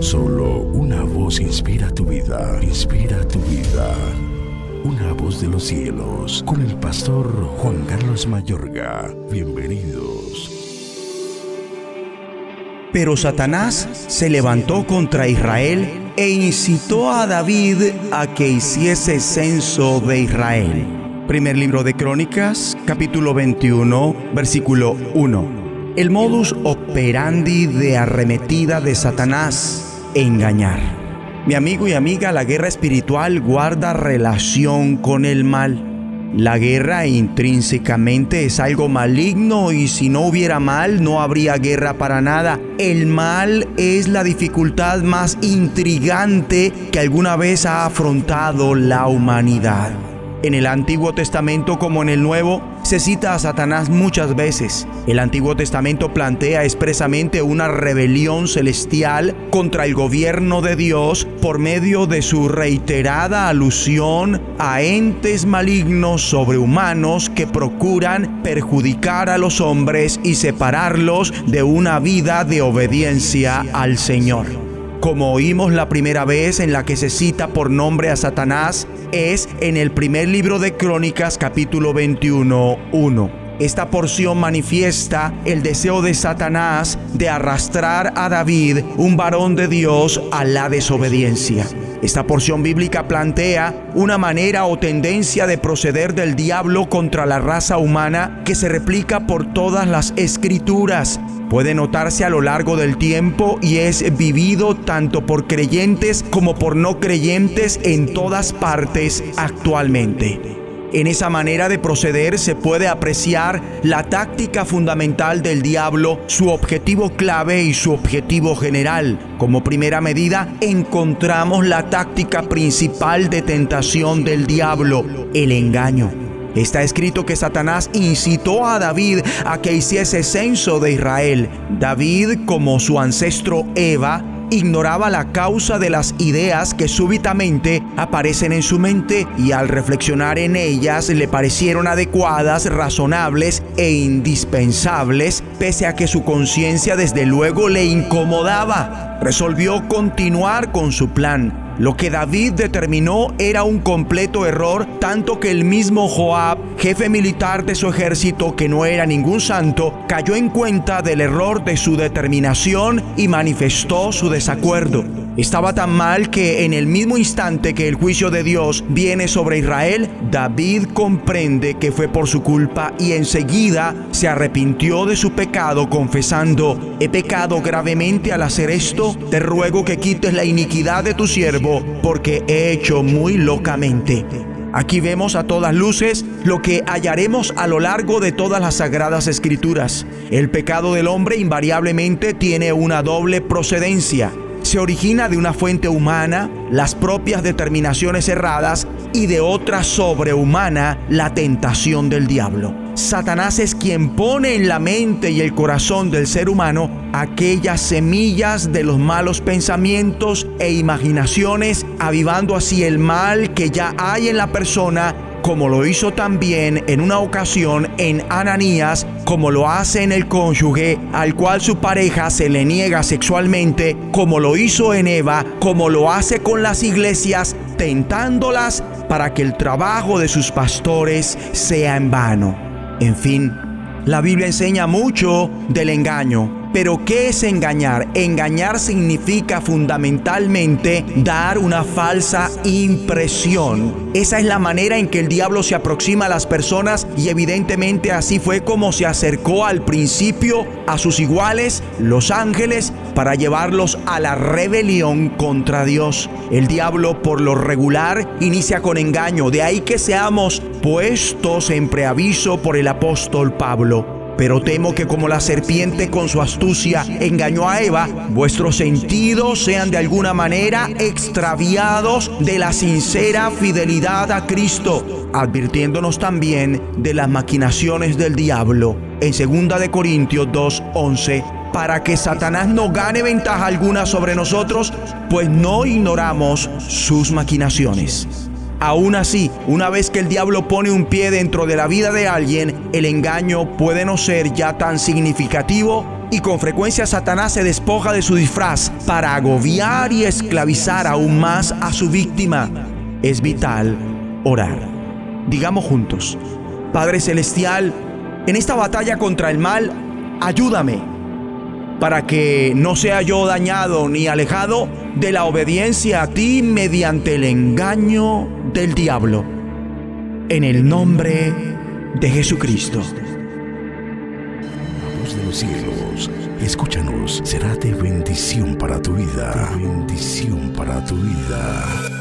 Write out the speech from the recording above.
Solo una voz inspira tu vida, inspira tu vida. Una voz de los cielos, con el pastor Juan Carlos Mayorga. Bienvenidos. Pero Satanás se levantó contra Israel e incitó a David a que hiciese censo de Israel. Primer libro de Crónicas, capítulo 21, versículo 1. El modus operandi de arremetida de Satanás, engañar. Mi amigo y amiga, la guerra espiritual guarda relación con el mal. La guerra intrínsecamente es algo maligno y si no hubiera mal no habría guerra para nada. El mal es la dificultad más intrigante que alguna vez ha afrontado la humanidad. En el Antiguo Testamento como en el Nuevo se cita a Satanás muchas veces. El Antiguo Testamento plantea expresamente una rebelión celestial contra el gobierno de Dios por medio de su reiterada alusión a entes malignos sobrehumanos que procuran perjudicar a los hombres y separarlos de una vida de obediencia al Señor como oímos la primera vez en la que se cita por nombre a Satanás, es en el primer libro de Crónicas capítulo 21, 1. Esta porción manifiesta el deseo de Satanás de arrastrar a David, un varón de Dios, a la desobediencia. Esta porción bíblica plantea una manera o tendencia de proceder del diablo contra la raza humana que se replica por todas las escrituras puede notarse a lo largo del tiempo y es vivido tanto por creyentes como por no creyentes en todas partes actualmente. En esa manera de proceder se puede apreciar la táctica fundamental del diablo, su objetivo clave y su objetivo general. Como primera medida, encontramos la táctica principal de tentación del diablo, el engaño. Está escrito que Satanás incitó a David a que hiciese censo de Israel. David, como su ancestro Eva, ignoraba la causa de las ideas que súbitamente aparecen en su mente y al reflexionar en ellas le parecieron adecuadas, razonables e indispensables, pese a que su conciencia desde luego le incomodaba. Resolvió continuar con su plan lo que David determinó era un completo error, tanto que el mismo Joab, jefe militar de su ejército, que no era ningún santo, cayó en cuenta del error de su determinación y manifestó su desacuerdo. Estaba tan mal que en el mismo instante que el juicio de Dios viene sobre Israel, David comprende que fue por su culpa y enseguida se arrepintió de su pecado confesando, he pecado gravemente al hacer esto, te ruego que quites la iniquidad de tu siervo porque he hecho muy locamente. Aquí vemos a todas luces lo que hallaremos a lo largo de todas las sagradas escrituras. El pecado del hombre invariablemente tiene una doble procedencia origina de una fuente humana, las propias determinaciones erradas, y de otra sobrehumana, la tentación del diablo. Satanás es quien pone en la mente y el corazón del ser humano aquellas semillas de los malos pensamientos e imaginaciones, avivando así el mal que ya hay en la persona como lo hizo también en una ocasión en Ananías, como lo hace en el cónyuge al cual su pareja se le niega sexualmente, como lo hizo en Eva, como lo hace con las iglesias, tentándolas para que el trabajo de sus pastores sea en vano. En fin, la Biblia enseña mucho del engaño, pero ¿qué es engañar? Engañar significa fundamentalmente dar una falsa impresión. Esa es la manera en que el diablo se aproxima a las personas y evidentemente así fue como se acercó al principio a sus iguales, los ángeles, para llevarlos a la rebelión contra Dios. El diablo por lo regular inicia con engaño, de ahí que seamos puestos en preaviso por el apóstol Pablo. Pero temo que como la serpiente con su astucia engañó a Eva, vuestros sentidos sean de alguna manera extraviados de la sincera fidelidad a Cristo, advirtiéndonos también de las maquinaciones del diablo. En 2 de Corintios 2:11 para que Satanás no gane ventaja alguna sobre nosotros, pues no ignoramos sus maquinaciones. Aún así, una vez que el diablo pone un pie dentro de la vida de alguien, el engaño puede no ser ya tan significativo y con frecuencia Satanás se despoja de su disfraz para agobiar y esclavizar aún más a su víctima. Es vital orar. Digamos juntos, Padre Celestial, en esta batalla contra el mal, ayúdame para que no sea yo dañado ni alejado de la obediencia a ti mediante el engaño del diablo. En el nombre de Jesucristo. La voz de los cielos, escúchanos, será de bendición para tu vida. De bendición para tu vida.